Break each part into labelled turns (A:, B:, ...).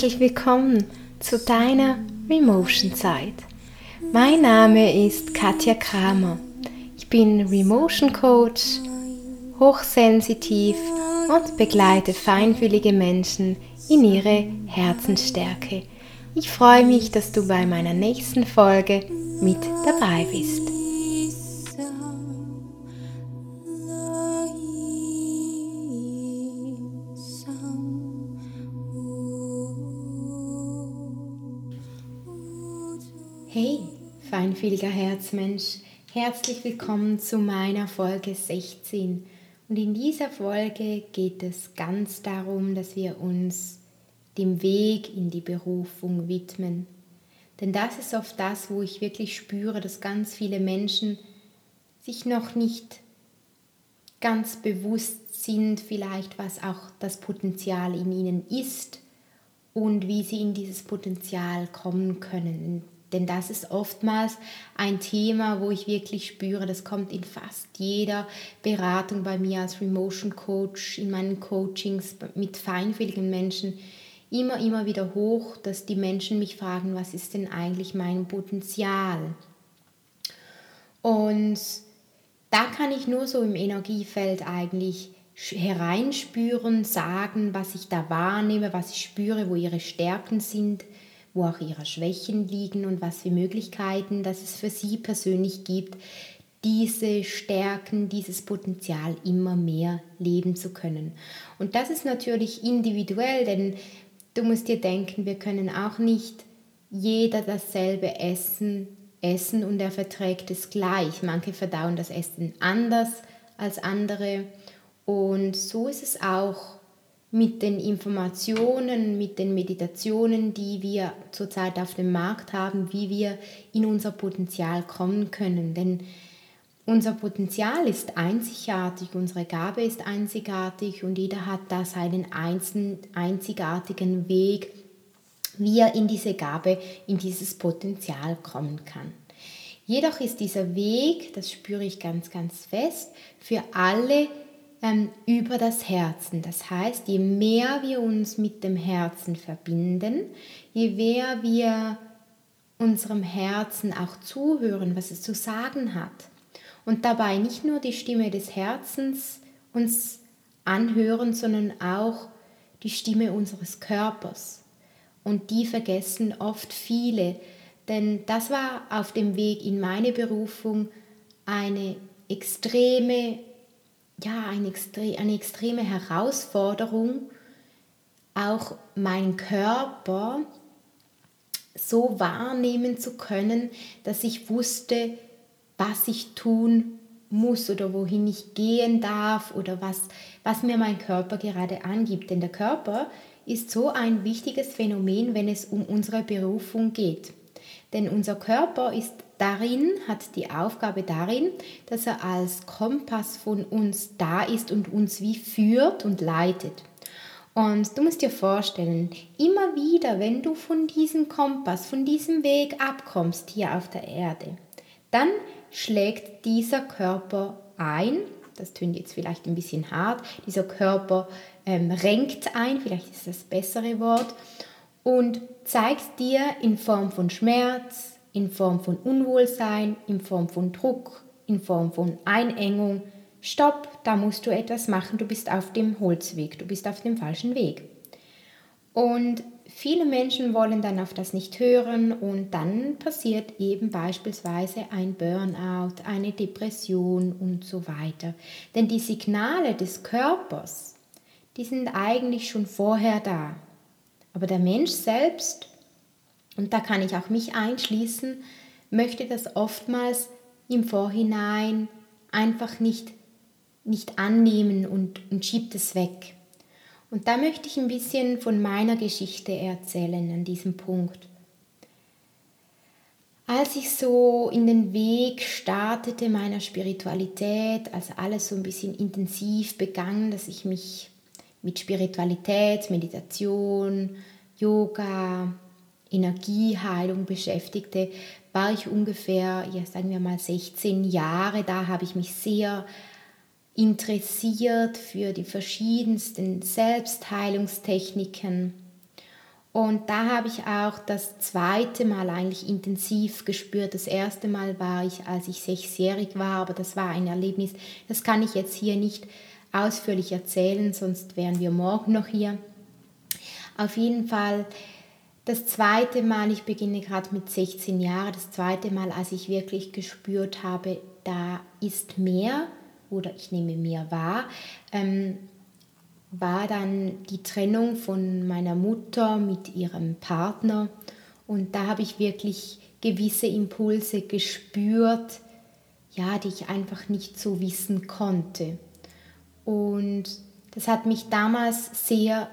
A: Herzlich willkommen zu deiner Remotion Zeit. Mein Name ist Katja Kramer. Ich bin Remotion Coach, hochsensitiv und begleite feinfühlige Menschen in ihre Herzensstärke. Ich freue mich, dass du bei meiner nächsten Folge mit dabei bist. Feinfühliger Herzmensch, herzlich willkommen zu meiner Folge 16. Und in dieser Folge geht es ganz darum, dass wir uns dem Weg in die Berufung widmen. Denn das ist oft das, wo ich wirklich spüre, dass ganz viele Menschen sich noch nicht ganz bewusst sind, vielleicht was auch das Potenzial in ihnen ist und wie sie in dieses Potenzial kommen können. Denn das ist oftmals ein Thema, wo ich wirklich spüre, das kommt in fast jeder Beratung bei mir als Remotion Coach, in meinen Coachings mit feinfühligen Menschen immer, immer wieder hoch, dass die Menschen mich fragen, was ist denn eigentlich mein Potenzial? Und da kann ich nur so im Energiefeld eigentlich hereinspüren, sagen, was ich da wahrnehme, was ich spüre, wo ihre Stärken sind, wo auch ihre Schwächen liegen und was für Möglichkeiten, dass es für sie persönlich gibt, diese Stärken, dieses Potenzial immer mehr leben zu können. Und das ist natürlich individuell, denn du musst dir denken, wir können auch nicht jeder dasselbe Essen essen und er verträgt es gleich. Manche verdauen das Essen anders als andere und so ist es auch mit den Informationen, mit den Meditationen, die wir zurzeit auf dem Markt haben, wie wir in unser Potenzial kommen können. Denn unser Potenzial ist einzigartig, unsere Gabe ist einzigartig und jeder hat da seinen einzigartigen Weg, wie er in diese Gabe, in dieses Potenzial kommen kann. Jedoch ist dieser Weg, das spüre ich ganz, ganz fest, für alle ähm, über das Herzen. Das heißt, je mehr wir uns mit dem Herzen verbinden, je mehr wir unserem Herzen auch zuhören, was es zu sagen hat, und dabei nicht nur die Stimme des Herzens uns anhören, sondern auch die Stimme unseres Körpers. Und die vergessen oft viele, denn das war auf dem Weg in meine Berufung eine extreme ja, eine, extre eine extreme Herausforderung, auch meinen Körper so wahrnehmen zu können, dass ich wusste, was ich tun muss oder wohin ich gehen darf oder was, was mir mein Körper gerade angibt. Denn der Körper ist so ein wichtiges Phänomen, wenn es um unsere Berufung geht. Denn unser Körper ist darin, hat die Aufgabe darin, dass er als Kompass von uns da ist und uns wie führt und leitet. Und du musst dir vorstellen, immer wieder, wenn du von diesem Kompass, von diesem Weg abkommst hier auf der Erde, dann schlägt dieser Körper ein, das tönt jetzt vielleicht ein bisschen hart, dieser Körper ähm, renkt ein, vielleicht ist das bessere Wort, und zeigt dir in Form von Schmerz, in Form von Unwohlsein, in Form von Druck, in Form von Einengung, stopp, da musst du etwas machen, du bist auf dem Holzweg, du bist auf dem falschen Weg. Und viele Menschen wollen dann auf das nicht hören und dann passiert eben beispielsweise ein Burnout, eine Depression und so weiter. Denn die Signale des Körpers, die sind eigentlich schon vorher da. Aber der Mensch selbst, und da kann ich auch mich einschließen, möchte das oftmals im Vorhinein einfach nicht, nicht annehmen und, und schiebt es weg. Und da möchte ich ein bisschen von meiner Geschichte erzählen an diesem Punkt. Als ich so in den Weg startete meiner Spiritualität, als alles so ein bisschen intensiv begann, dass ich mich mit Spiritualität, Meditation, Yoga, Energieheilung beschäftigte, war ich ungefähr, ja, sagen wir mal 16 Jahre. Da habe ich mich sehr interessiert für die verschiedensten Selbstheilungstechniken. Und da habe ich auch das zweite Mal eigentlich intensiv gespürt. Das erste Mal war ich, als ich sechsjährig war, aber das war ein Erlebnis, das kann ich jetzt hier nicht ausführlich erzählen, sonst wären wir morgen noch hier. Auf jeden Fall das zweite Mal, ich beginne gerade mit 16 Jahren, das zweite Mal, als ich wirklich gespürt habe, da ist mehr oder ich nehme mehr wahr, ähm, war dann die Trennung von meiner Mutter mit ihrem Partner. Und da habe ich wirklich gewisse Impulse gespürt, ja, die ich einfach nicht so wissen konnte. Und das hat mich damals sehr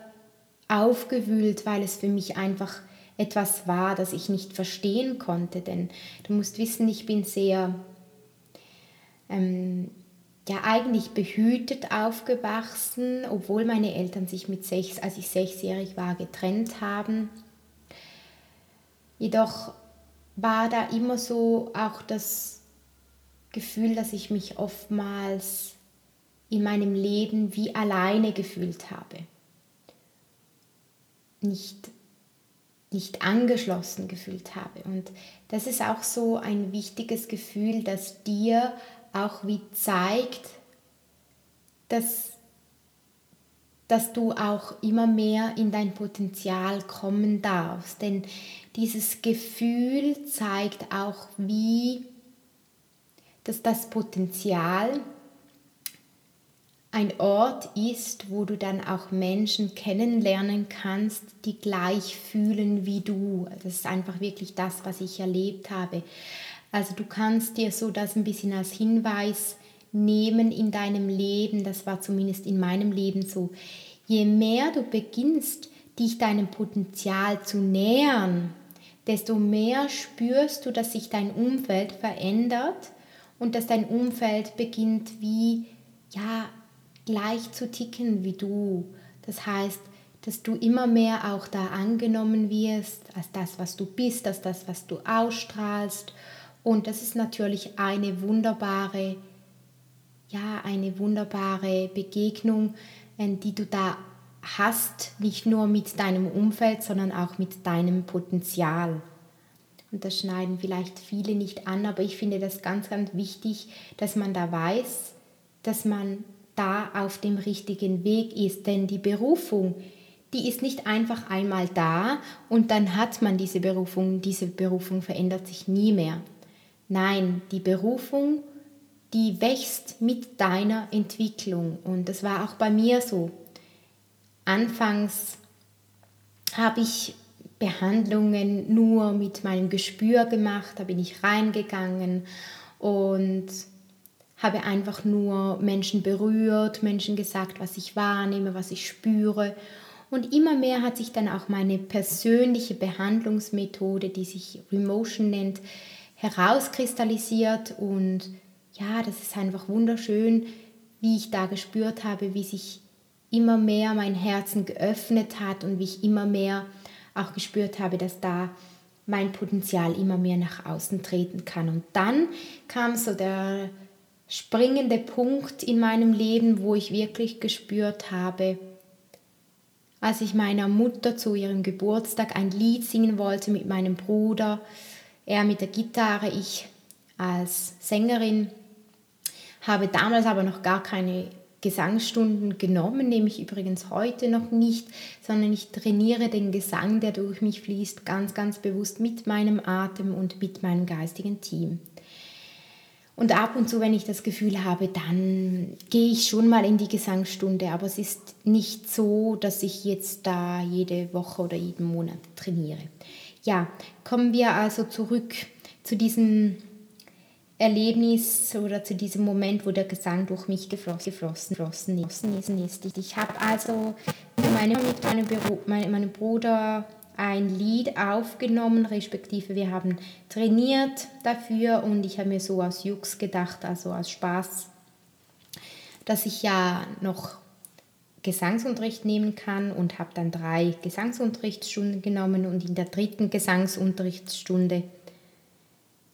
A: aufgewühlt, weil es für mich einfach etwas war, das ich nicht verstehen konnte. Denn du musst wissen, ich bin sehr ähm, ja eigentlich behütet aufgewachsen, obwohl meine Eltern sich mit sechs, als ich sechsjährig war, getrennt haben. Jedoch war da immer so auch das Gefühl, dass ich mich oftmals in meinem Leben wie alleine gefühlt habe. Nicht, nicht angeschlossen gefühlt habe. Und das ist auch so ein wichtiges Gefühl, das dir auch wie zeigt, dass, dass du auch immer mehr in dein Potenzial kommen darfst. Denn dieses Gefühl zeigt auch, wie dass das Potenzial ein Ort ist, wo du dann auch Menschen kennenlernen kannst, die gleich fühlen wie du. Das ist einfach wirklich das, was ich erlebt habe. Also du kannst dir so das ein bisschen als Hinweis nehmen in deinem Leben, das war zumindest in meinem Leben so. Je mehr du beginnst, dich deinem Potenzial zu nähern, desto mehr spürst du, dass sich dein Umfeld verändert und dass dein Umfeld beginnt wie ja gleich zu ticken wie du. Das heißt, dass du immer mehr auch da angenommen wirst als das, was du bist, als das, was du ausstrahlst und das ist natürlich eine wunderbare, ja, eine wunderbare Begegnung, ähm, die du da hast, nicht nur mit deinem Umfeld, sondern auch mit deinem Potenzial. Und das schneiden vielleicht viele nicht an, aber ich finde das ganz, ganz wichtig, dass man da weiß, dass man da auf dem richtigen Weg ist. Denn die Berufung, die ist nicht einfach einmal da und dann hat man diese Berufung. Diese Berufung verändert sich nie mehr. Nein, die Berufung, die wächst mit deiner Entwicklung. Und das war auch bei mir so. Anfangs habe ich Behandlungen nur mit meinem Gespür gemacht, da bin ich reingegangen und habe einfach nur Menschen berührt, Menschen gesagt, was ich wahrnehme, was ich spüre. Und immer mehr hat sich dann auch meine persönliche Behandlungsmethode, die sich Remotion nennt, herauskristallisiert und ja, das ist einfach wunderschön, wie ich da gespürt habe, wie sich immer mehr mein Herzen geöffnet hat und wie ich immer mehr auch gespürt habe, dass da mein Potenzial immer mehr nach außen treten kann. Und dann kam so der springende Punkt in meinem Leben, wo ich wirklich gespürt habe, als ich meiner Mutter zu ihrem Geburtstag ein Lied singen wollte mit meinem Bruder, er mit der Gitarre, ich als Sängerin, habe damals aber noch gar keine Gesangsstunden genommen, nehme ich übrigens heute noch nicht, sondern ich trainiere den Gesang, der durch mich fließt, ganz, ganz bewusst mit meinem Atem und mit meinem geistigen Team. Und ab und zu, wenn ich das Gefühl habe, dann gehe ich schon mal in die Gesangsstunde, aber es ist nicht so, dass ich jetzt da jede Woche oder jeden Monat trainiere. Ja, kommen wir also zurück zu diesem Erlebnis oder zu diesem Moment, wo der Gesang durch mich geflossen, geflossen, geflossen ist. Ich habe also mit meinem, mit meinem, Büro, mein, meinem Bruder ein Lied aufgenommen, respektive wir haben trainiert dafür und ich habe mir so aus Jux gedacht, also aus Spaß, dass ich ja noch Gesangsunterricht nehmen kann und habe dann drei Gesangsunterrichtsstunden genommen und in der dritten Gesangsunterrichtsstunde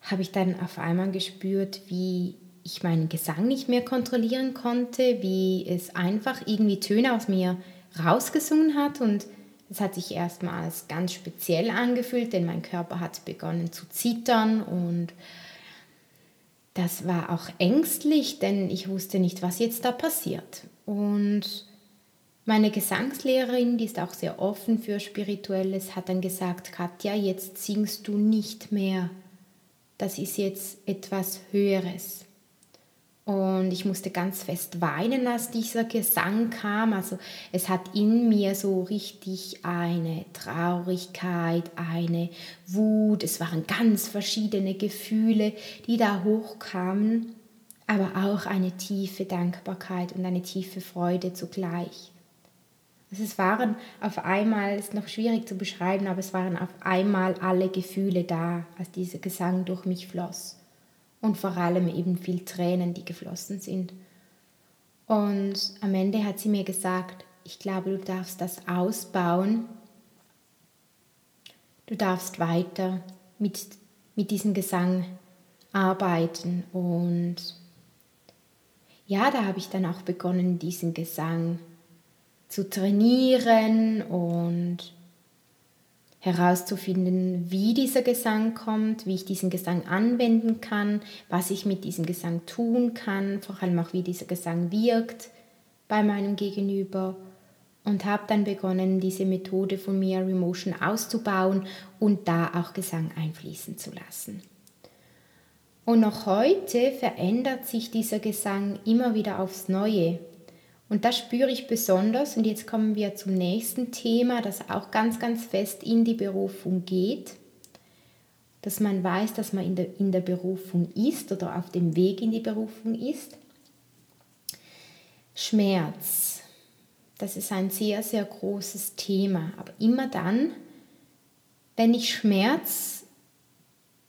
A: habe ich dann auf einmal gespürt, wie ich meinen Gesang nicht mehr kontrollieren konnte, wie es einfach irgendwie Töne aus mir rausgesungen hat und es hat sich erstmals ganz speziell angefühlt, denn mein Körper hat begonnen zu zittern und das war auch ängstlich, denn ich wusste nicht, was jetzt da passiert. Und meine Gesangslehrerin, die ist auch sehr offen für Spirituelles, hat dann gesagt, Katja, jetzt singst du nicht mehr. Das ist jetzt etwas Höheres. Und ich musste ganz fest weinen, als dieser Gesang kam. Also es hat in mir so richtig eine Traurigkeit, eine Wut. Es waren ganz verschiedene Gefühle, die da hochkamen, aber auch eine tiefe Dankbarkeit und eine tiefe Freude zugleich. Also es waren auf einmal, ist noch schwierig zu beschreiben, aber es waren auf einmal alle Gefühle da, als dieser Gesang durch mich floss und vor allem eben viel Tränen, die geflossen sind. Und am Ende hat sie mir gesagt, ich glaube, du darfst das ausbauen. Du darfst weiter mit, mit diesem Gesang arbeiten. Und ja, da habe ich dann auch begonnen, diesen Gesang zu trainieren und herauszufinden, wie dieser Gesang kommt, wie ich diesen Gesang anwenden kann, was ich mit diesem Gesang tun kann, vor allem auch wie dieser Gesang wirkt bei meinem Gegenüber und habe dann begonnen, diese Methode von Mirror Emotion auszubauen und da auch Gesang einfließen zu lassen. Und noch heute verändert sich dieser Gesang immer wieder aufs Neue. Und das spüre ich besonders. Und jetzt kommen wir zum nächsten Thema, das auch ganz, ganz fest in die Berufung geht. Dass man weiß, dass man in der, in der Berufung ist oder auf dem Weg in die Berufung ist. Schmerz. Das ist ein sehr, sehr großes Thema. Aber immer dann, wenn ich Schmerz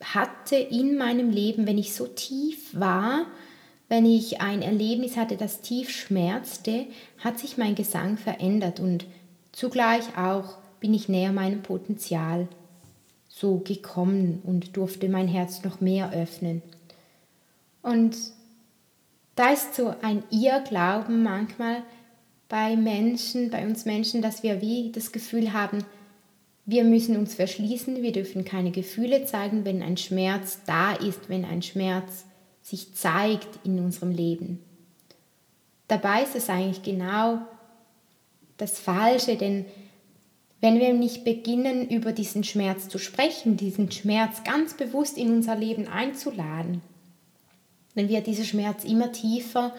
A: hatte in meinem Leben, wenn ich so tief war, wenn ich ein Erlebnis hatte, das tief schmerzte, hat sich mein Gesang verändert und zugleich auch bin ich näher meinem Potenzial so gekommen und durfte mein Herz noch mehr öffnen. Und da ist so ein Irrglauben manchmal bei Menschen, bei uns Menschen, dass wir wie das Gefühl haben, wir müssen uns verschließen, wir dürfen keine Gefühle zeigen, wenn ein Schmerz da ist, wenn ein Schmerz sich zeigt in unserem Leben. Dabei ist es eigentlich genau das Falsche, denn wenn wir nicht beginnen, über diesen Schmerz zu sprechen, diesen Schmerz ganz bewusst in unser Leben einzuladen, dann wird dieser Schmerz immer tiefer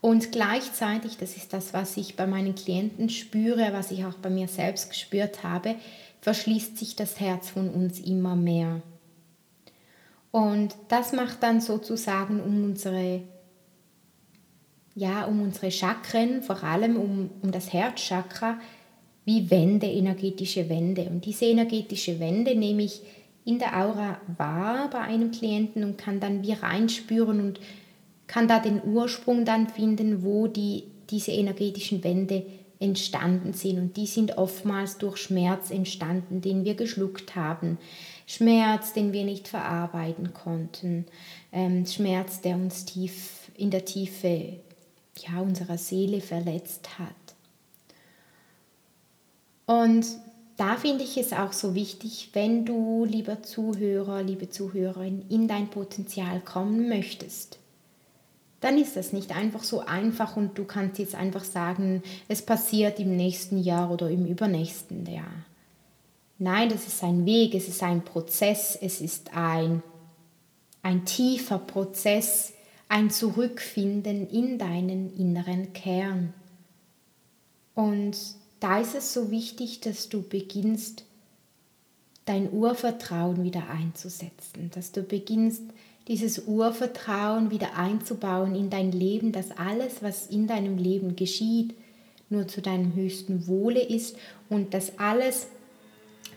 A: und gleichzeitig, das ist das, was ich bei meinen Klienten spüre, was ich auch bei mir selbst gespürt habe, verschließt sich das Herz von uns immer mehr. Und das macht dann sozusagen um unsere, ja, um unsere Chakren, vor allem um, um das Herzchakra, wie Wände, energetische Wände. Und diese energetische Wände nehme ich in der Aura wahr bei einem Klienten und kann dann wie reinspüren und kann da den Ursprung dann finden, wo die, diese energetischen Wände entstanden sind. Und die sind oftmals durch Schmerz entstanden, den wir geschluckt haben. Schmerz, den wir nicht verarbeiten konnten, ähm, Schmerz, der uns tief in der Tiefe ja, unserer Seele verletzt hat. Und da finde ich es auch so wichtig, wenn du, lieber Zuhörer, liebe Zuhörerin, in dein Potenzial kommen möchtest, dann ist das nicht einfach so einfach und du kannst jetzt einfach sagen, es passiert im nächsten Jahr oder im übernächsten Jahr. Nein, das ist ein Weg, es ist ein Prozess, es ist ein, ein tiefer Prozess, ein Zurückfinden in deinen inneren Kern. Und da ist es so wichtig, dass du beginnst, dein Urvertrauen wieder einzusetzen, dass du beginnst, dieses Urvertrauen wieder einzubauen in dein Leben, dass alles, was in deinem Leben geschieht, nur zu deinem höchsten Wohle ist und dass alles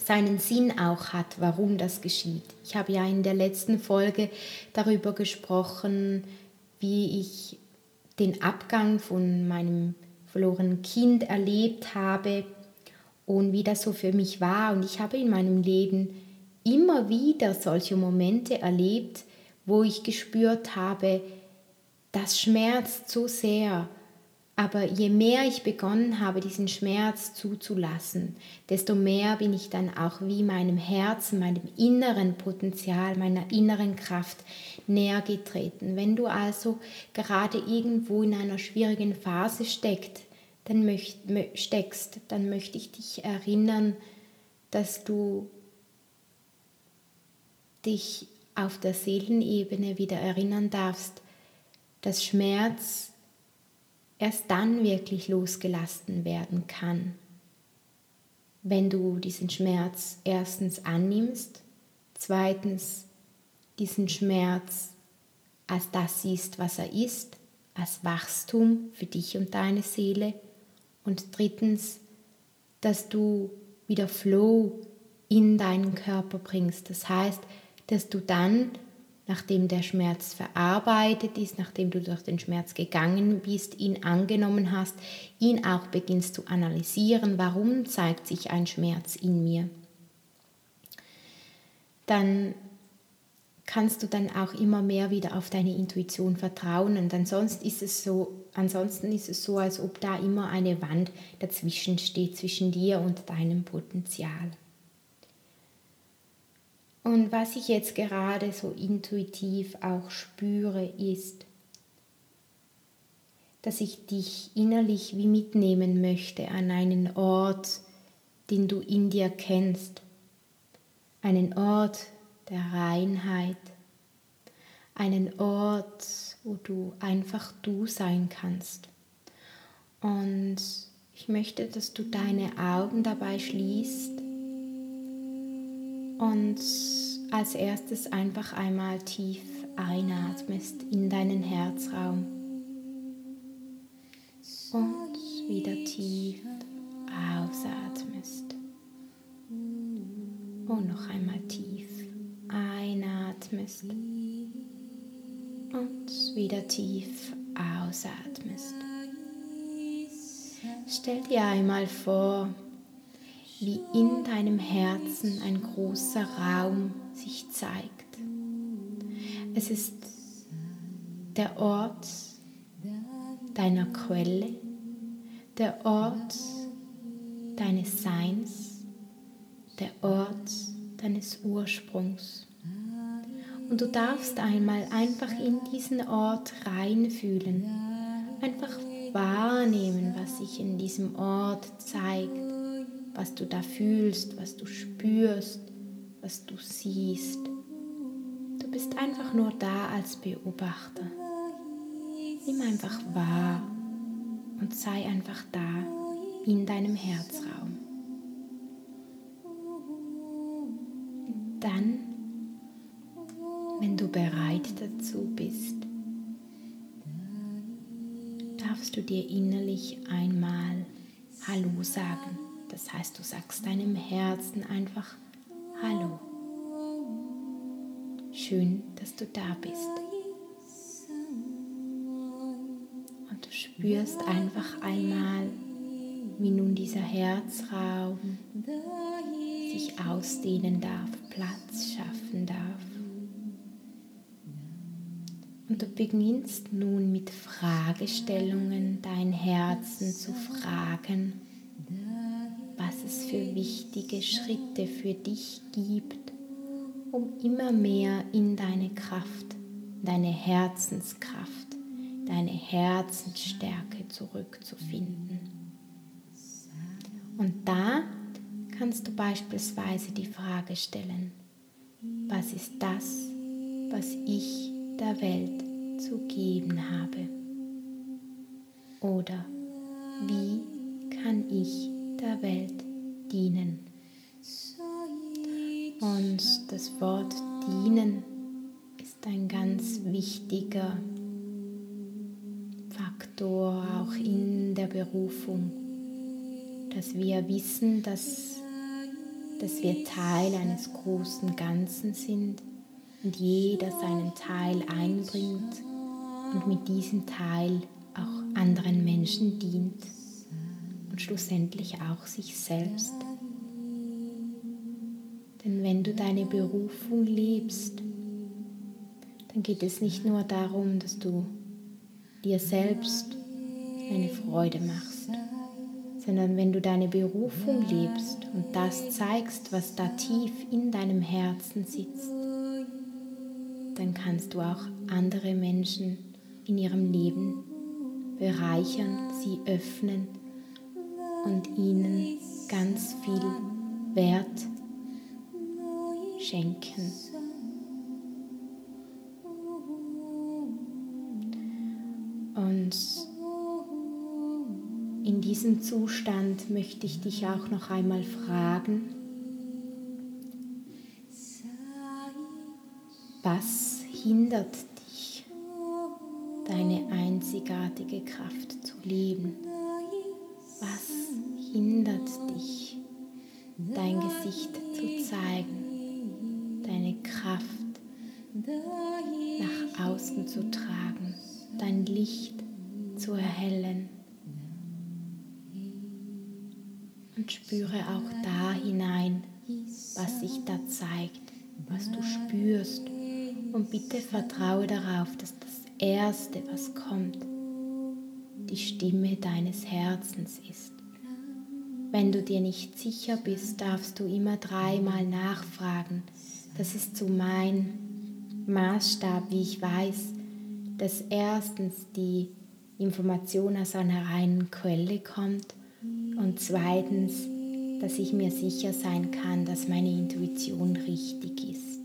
A: seinen Sinn auch hat, warum das geschieht. Ich habe ja in der letzten Folge darüber gesprochen, wie ich den Abgang von meinem verlorenen Kind erlebt habe und wie das so für mich war. Und ich habe in meinem Leben immer wieder solche Momente erlebt, wo ich gespürt habe, das schmerzt so sehr. Aber je mehr ich begonnen habe, diesen Schmerz zuzulassen, desto mehr bin ich dann auch wie meinem Herzen, meinem inneren Potenzial, meiner inneren Kraft näher getreten. Wenn du also gerade irgendwo in einer schwierigen Phase steckt, dann möcht, steckst, dann möchte ich dich erinnern, dass du dich auf der Seelenebene wieder erinnern darfst, dass Schmerz erst dann wirklich losgelassen werden kann, wenn du diesen Schmerz erstens annimmst, zweitens diesen Schmerz als das siehst, was er ist, als Wachstum für dich und deine Seele und drittens, dass du wieder Flow in deinen Körper bringst. Das heißt, dass du dann, nachdem der Schmerz verarbeitet ist, nachdem du durch den Schmerz gegangen bist, ihn angenommen hast, ihn auch beginnst zu analysieren, warum zeigt sich ein Schmerz in mir. Dann kannst du dann auch immer mehr wieder auf deine Intuition vertrauen und ansonsten ist es so, ansonsten ist es so, als ob da immer eine Wand dazwischen steht zwischen dir und deinem Potenzial. Und was ich jetzt gerade so intuitiv auch spüre, ist, dass ich dich innerlich wie mitnehmen möchte an einen Ort, den du in dir kennst, einen Ort, der Reinheit, einen Ort, wo du einfach du sein kannst. Und ich möchte, dass du deine Augen dabei schließt und als erstes einfach einmal tief einatmest in deinen Herzraum. Und wieder tief ausatmest. Und noch einmal tief einatmest. Und wieder tief ausatmest. Stell dir einmal vor, wie in deinem Herzen ein großer Raum sich zeigt. Es ist der Ort deiner Quelle, der Ort deines Seins, der Ort deines Ursprungs. Und du darfst einmal einfach in diesen Ort reinfühlen, einfach wahrnehmen, was sich in diesem Ort zeigt, was du da fühlst, was du spürst, was du siehst. Du bist einfach nur da als Beobachter. Nimm einfach wahr und sei einfach da in deinem Herzraum. dann, wenn du bereit dazu bist, darfst du dir innerlich einmal Hallo sagen. Das heißt, du sagst deinem Herzen einfach Hallo. Schön, dass du da bist. Und du spürst einfach einmal, wie nun dieser Herzraum sich ausdehnen darf, Platz schaffen darf. Und du beginnst nun mit Fragestellungen dein Herzen zu fragen, es für wichtige Schritte für dich gibt, um immer mehr in deine Kraft, deine Herzenskraft, deine Herzensstärke zurückzufinden. Und da kannst du beispielsweise die Frage stellen, was ist das, was ich der Welt zu geben habe? Oder wie kann ich der Welt dienen? Und das Wort dienen ist ein ganz wichtiger Faktor auch in der Berufung, dass wir wissen, dass dass wir Teil eines großen Ganzen sind und jeder seinen Teil einbringt und mit diesem Teil auch anderen Menschen dient und schlussendlich auch sich selbst. Denn wenn du deine Berufung lebst, dann geht es nicht nur darum, dass du dir selbst eine Freude machst, sondern wenn du deine Berufung lebst und das zeigst, was da tief in deinem Herzen sitzt, dann kannst du auch andere Menschen in ihrem Leben bereichern, sie öffnen und ihnen ganz viel Wert schenken. Und in diesem Zustand möchte ich dich auch noch einmal fragen, was hindert dich, deine einzigartige Kraft zu leben? Gesicht zu zeigen, deine Kraft nach außen zu tragen, dein Licht zu erhellen? Und spüre auch da hinein, was sich da zeigt, was du spürst. Und bitte vertraue darauf, dass das Erste, was kommt, die Stimme deines Herzens ist. Wenn du dir nicht sicher bist, darfst du immer dreimal nachfragen. Das ist so mein Maßstab, wie ich weiß, dass erstens die Information aus einer reinen Quelle kommt und zweitens, dass ich mir sicher sein kann, dass meine Intuition richtig ist.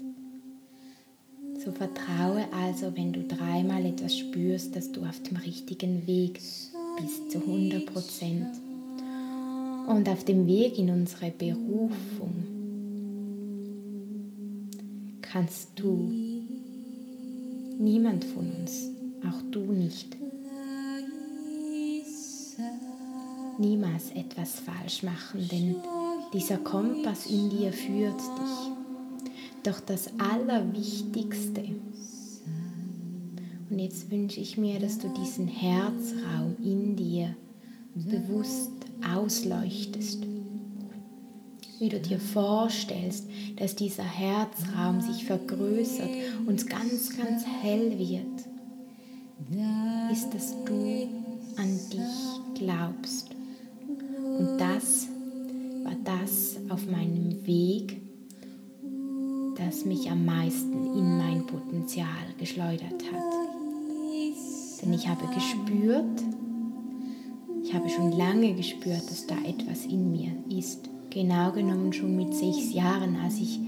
A: So vertraue also, wenn du dreimal etwas spürst, dass du auf dem richtigen Weg bist zu 100 Prozent. Und auf dem Weg in unsere Berufung kannst du, niemand von uns, auch du nicht, niemals etwas falsch machen, denn dieser Kompass in dir führt dich. Doch das Allerwichtigste, und jetzt wünsche ich mir, dass du diesen Herzraum in dir bewusst ausleuchtest. Wie du dir vorstellst, dass dieser Herzraum sich vergrößert und ganz, ganz hell wird, ist, dass du an dich glaubst. Und das war das auf meinem Weg, das mich am meisten in mein Potenzial geschleudert hat. Denn ich habe gespürt, ich habe schon lange gespürt, dass da etwas in mir ist. Genau genommen schon mit sechs Jahren, als ich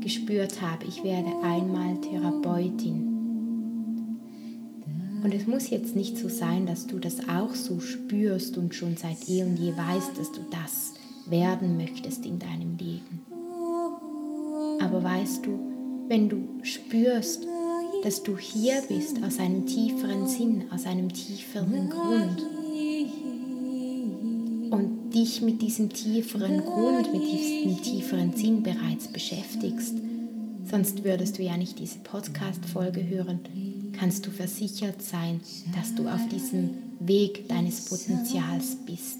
A: gespürt habe, ich werde einmal Therapeutin. Und es muss jetzt nicht so sein, dass du das auch so spürst und schon seit eh und je weißt, dass du das werden möchtest in deinem Leben. Aber weißt du, wenn du spürst, dass du hier bist aus einem tieferen Sinn, aus einem tieferen Grund, dich mit diesem tieferen Grund, mit diesem tieferen Sinn bereits beschäftigst, sonst würdest du ja nicht diese Podcast-Folge hören, kannst du versichert sein, dass du auf diesem Weg deines Potenzials bist.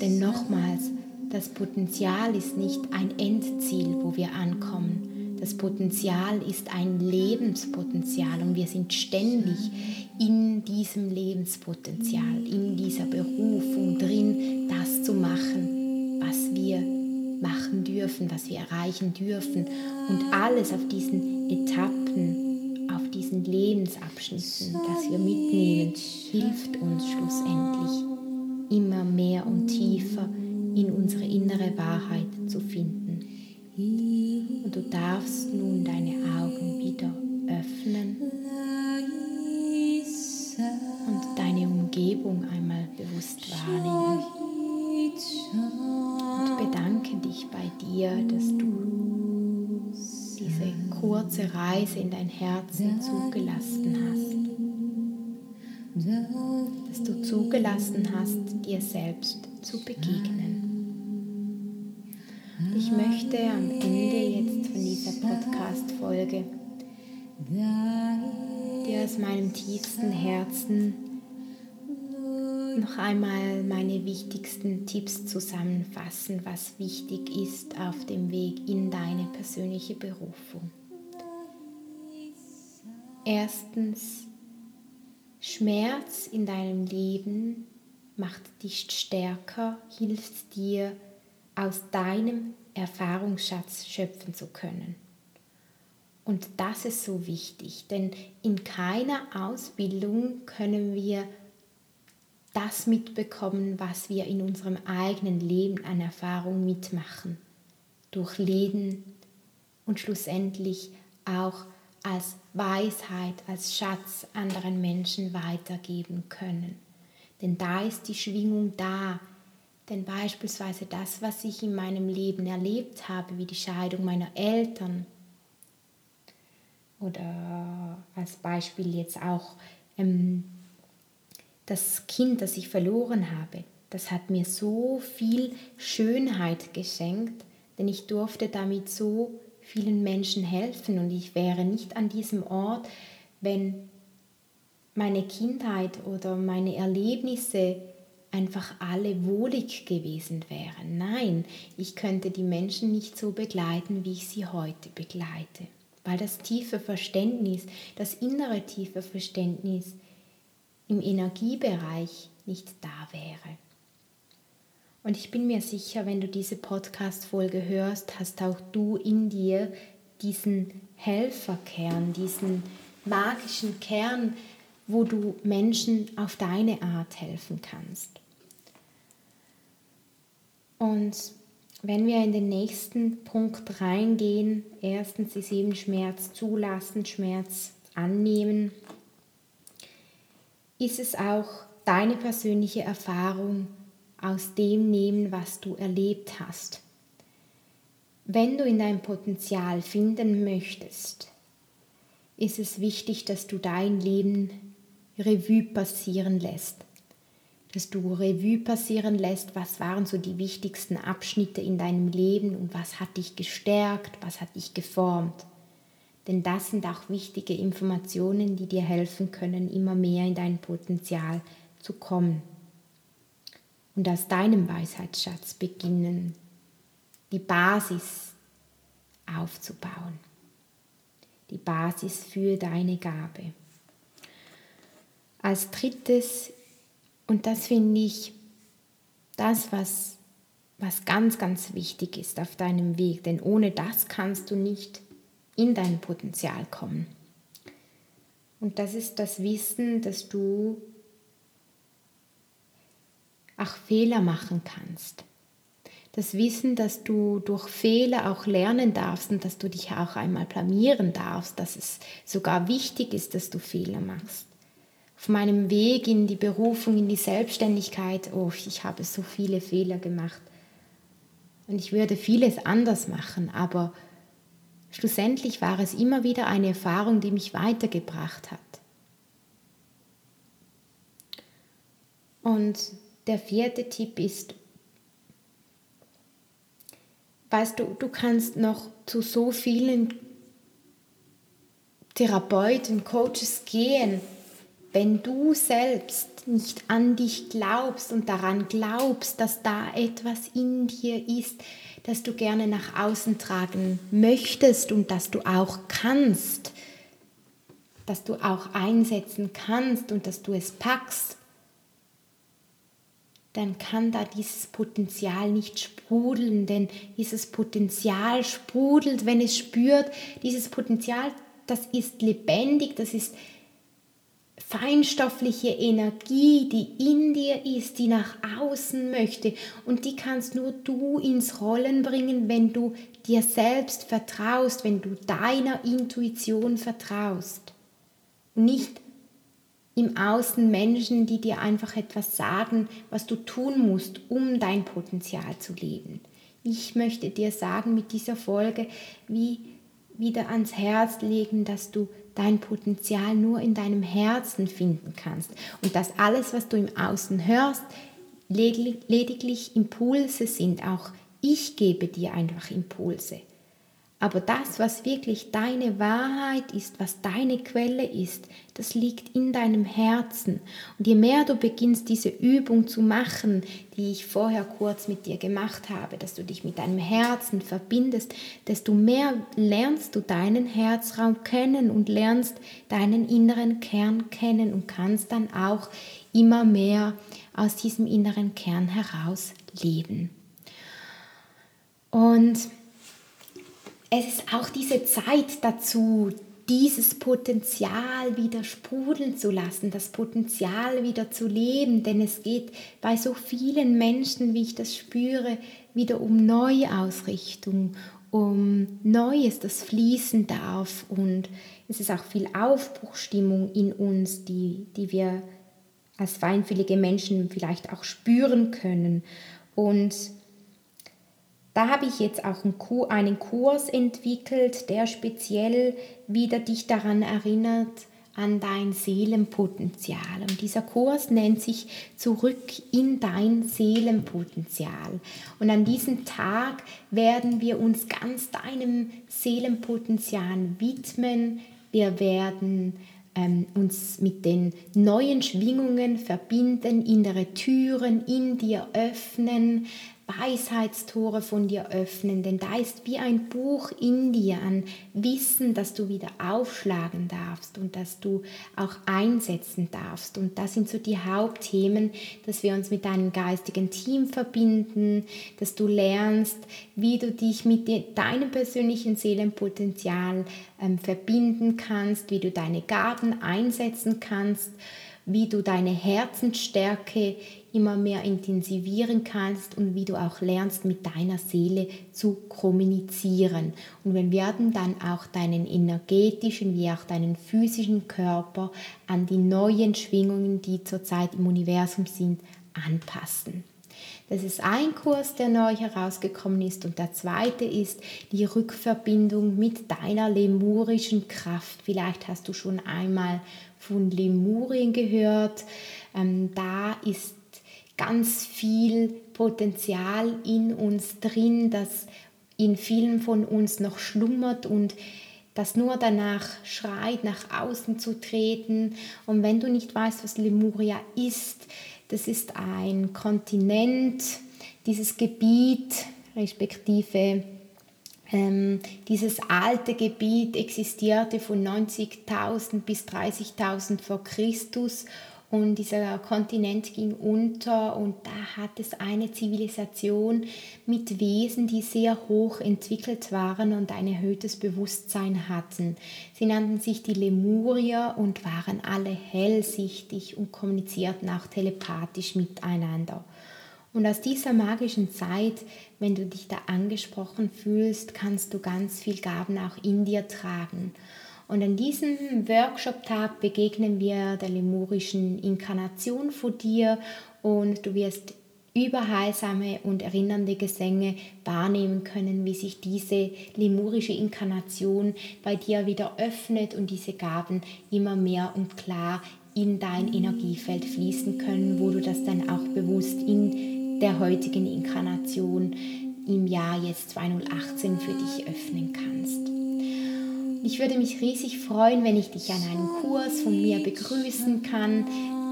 A: Denn nochmals, das Potenzial ist nicht ein Endziel, wo wir ankommen. Das Potenzial ist ein Lebenspotenzial und wir sind ständig in diesem Lebenspotenzial, in dieser Berufung drin, das zu machen, was wir machen dürfen, was wir erreichen dürfen. Und alles auf diesen Etappen, auf diesen Lebensabschnitten, das wir mitnehmen, hilft uns schlussendlich immer mehr und tiefer in unsere innere Wahrheit zu finden. Und du darfst nun deine Augen wieder öffnen und deine Umgebung einmal bewusst wahrnehmen. Und bedanke dich bei dir, dass du diese kurze Reise in dein Herzen zugelassen hast. Dass du zugelassen hast, dir selbst zu begegnen. Ich möchte am Ende jetzt von dieser Podcast-Folge dir aus meinem tiefsten Herzen noch einmal meine wichtigsten Tipps zusammenfassen, was wichtig ist auf dem Weg in deine persönliche Berufung. Erstens, Schmerz in deinem Leben macht dich stärker, hilft dir, aus deinem Erfahrungsschatz schöpfen zu können. Und das ist so wichtig, denn in keiner Ausbildung können wir das mitbekommen, was wir in unserem eigenen Leben an Erfahrung mitmachen, durchleben und schlussendlich auch als Weisheit, als Schatz anderen Menschen weitergeben können. Denn da ist die Schwingung da. Denn beispielsweise das, was ich in meinem Leben erlebt habe, wie die Scheidung meiner Eltern oder als Beispiel jetzt auch ähm, das Kind, das ich verloren habe, das hat mir so viel Schönheit geschenkt, denn ich durfte damit so vielen Menschen helfen und ich wäre nicht an diesem Ort, wenn meine Kindheit oder meine Erlebnisse einfach alle wohlig gewesen wären. Nein, ich könnte die Menschen nicht so begleiten, wie ich sie heute begleite, weil das tiefe Verständnis, das innere tiefe Verständnis im Energiebereich nicht da wäre. Und ich bin mir sicher, wenn du diese Podcast-Folge hörst, hast auch du in dir diesen Helferkern, diesen magischen Kern, wo du Menschen auf deine Art helfen kannst. Und wenn wir in den nächsten Punkt reingehen, erstens ist eben Schmerz zulassen, Schmerz annehmen, ist es auch deine persönliche Erfahrung, aus dem nehmen, was du erlebt hast. Wenn du in dein Potenzial finden möchtest, ist es wichtig, dass du dein Leben Revue passieren lässt. Dass du Revue passieren lässt, was waren so die wichtigsten Abschnitte in deinem Leben und was hat dich gestärkt, was hat dich geformt. Denn das sind auch wichtige Informationen, die dir helfen können, immer mehr in dein Potenzial zu kommen und aus deinem Weisheitsschatz beginnen, die Basis aufzubauen. Die Basis für deine Gabe. Als drittes, und das finde ich das, was, was ganz, ganz wichtig ist auf deinem Weg, denn ohne das kannst du nicht in dein Potenzial kommen. Und das ist das Wissen, dass du auch Fehler machen kannst. Das Wissen, dass du durch Fehler auch lernen darfst und dass du dich auch einmal blamieren darfst, dass es sogar wichtig ist, dass du Fehler machst. Auf meinem Weg in die Berufung, in die Selbstständigkeit, oh, ich habe so viele Fehler gemacht. Und ich würde vieles anders machen, aber schlussendlich war es immer wieder eine Erfahrung, die mich weitergebracht hat. Und der vierte Tipp ist, weißt du, du kannst noch zu so vielen Therapeuten, Coaches gehen, wenn du selbst nicht an dich glaubst und daran glaubst, dass da etwas in dir ist, das du gerne nach außen tragen möchtest und dass du auch kannst, dass du auch einsetzen kannst und dass du es packst, dann kann da dieses Potenzial nicht sprudeln, denn dieses Potenzial sprudelt, wenn es spürt, dieses Potenzial, das ist lebendig, das ist feinstoffliche Energie, die in dir ist, die nach außen möchte und die kannst nur du ins Rollen bringen, wenn du dir selbst vertraust, wenn du deiner Intuition vertraust und nicht im Außen Menschen, die dir einfach etwas sagen, was du tun musst, um dein Potenzial zu leben. Ich möchte dir sagen mit dieser Folge, wie wieder ans Herz legen, dass du dein Potenzial nur in deinem Herzen finden kannst und dass alles, was du im Außen hörst, lediglich Impulse sind. Auch ich gebe dir einfach Impulse. Aber das, was wirklich deine Wahrheit ist, was deine Quelle ist, das liegt in deinem Herzen. Und je mehr du beginnst, diese Übung zu machen, die ich vorher kurz mit dir gemacht habe, dass du dich mit deinem Herzen verbindest, desto mehr lernst du deinen Herzraum kennen und lernst deinen inneren Kern kennen und kannst dann auch immer mehr aus diesem inneren Kern heraus leben. Und es ist auch diese Zeit dazu, dieses Potenzial wieder sprudeln zu lassen, das Potenzial wieder zu leben, denn es geht bei so vielen Menschen, wie ich das spüre, wieder um Neuausrichtung, um Neues, das fließen darf. Und es ist auch viel Aufbruchstimmung in uns, die, die wir als feinfühlige Menschen vielleicht auch spüren können. Und da habe ich jetzt auch einen Kurs entwickelt, der speziell wieder dich daran erinnert, an dein Seelenpotenzial. Und dieser Kurs nennt sich Zurück in dein Seelenpotenzial. Und an diesem Tag werden wir uns ganz deinem Seelenpotenzial widmen. Wir werden ähm, uns mit den neuen Schwingungen verbinden, innere Türen in dir öffnen, Weisheitstore von dir öffnen, denn da ist wie ein Buch in dir an Wissen, das du wieder aufschlagen darfst und das du auch einsetzen darfst. Und das sind so die Hauptthemen, dass wir uns mit deinem geistigen Team verbinden, dass du lernst, wie du dich mit deinem persönlichen Seelenpotenzial ähm, verbinden kannst, wie du deine Gaben einsetzen kannst wie du deine Herzensstärke immer mehr intensivieren kannst und wie du auch lernst, mit deiner Seele zu kommunizieren. Und wir werden dann auch deinen energetischen wie auch deinen physischen Körper an die neuen Schwingungen, die zurzeit im Universum sind, anpassen. Das ist ein Kurs, der neu herausgekommen ist. Und der zweite ist die Rückverbindung mit deiner lemurischen Kraft. Vielleicht hast du schon einmal von Lemurien gehört. Ähm, da ist ganz viel Potenzial in uns drin, das in vielen von uns noch schlummert und das nur danach schreit, nach außen zu treten. Und wenn du nicht weißt, was Lemuria ist, das ist ein Kontinent, dieses Gebiet, respektive ähm, dieses alte Gebiet existierte von 90.000 bis 30.000 vor Christus und dieser Kontinent ging unter und da hat es eine Zivilisation mit Wesen, die sehr hoch entwickelt waren und ein erhöhtes Bewusstsein hatten. Sie nannten sich die Lemurier und waren alle hellsichtig und kommunizierten auch telepathisch miteinander. Und aus dieser magischen Zeit, wenn du dich da angesprochen fühlst, kannst du ganz viel Gaben auch in dir tragen. Und an diesem Workshop-Tag begegnen wir der lemurischen Inkarnation vor dir und du wirst überheilsame und erinnernde Gesänge wahrnehmen können, wie sich diese lemurische Inkarnation bei dir wieder öffnet und diese Gaben immer mehr und klar in dein Energiefeld fließen können, wo du das dann auch bewusst in der heutigen Inkarnation im Jahr jetzt 2018 für dich öffnen kannst. Ich würde mich riesig freuen, wenn ich dich an einem Kurs von mir begrüßen kann.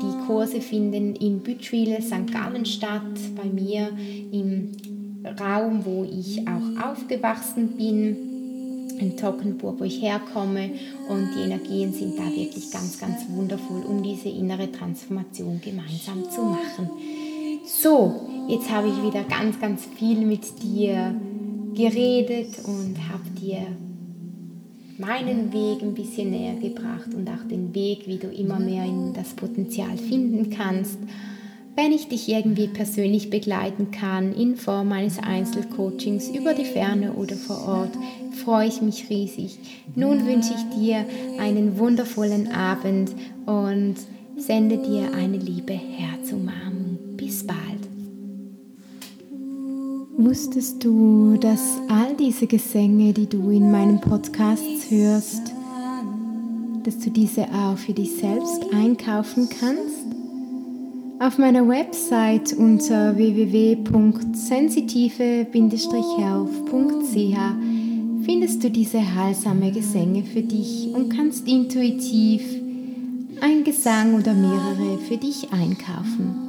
A: Die Kurse finden in Bütschwil, St. Gallen statt, bei mir im Raum, wo ich auch aufgewachsen bin, in Tockenburg, wo ich herkomme. Und die Energien sind da wirklich ganz, ganz wundervoll, um diese innere Transformation gemeinsam zu machen. So, Jetzt habe ich wieder ganz, ganz viel mit dir geredet und habe dir meinen Weg ein bisschen näher gebracht und auch den Weg, wie du immer mehr in das Potenzial finden kannst. Wenn ich dich irgendwie persönlich begleiten kann in Form eines Einzelcoachings über die Ferne oder vor Ort, freue ich mich riesig. Nun wünsche ich dir einen wundervollen Abend und sende dir eine liebe Herzumarmung. Wusstest du, dass all diese Gesänge, die du in meinem Podcast hörst, dass du diese auch für dich selbst einkaufen kannst? Auf meiner Website unter www.sensitive-health.ch findest du diese heilsame Gesänge für dich und kannst intuitiv ein Gesang oder mehrere für dich einkaufen.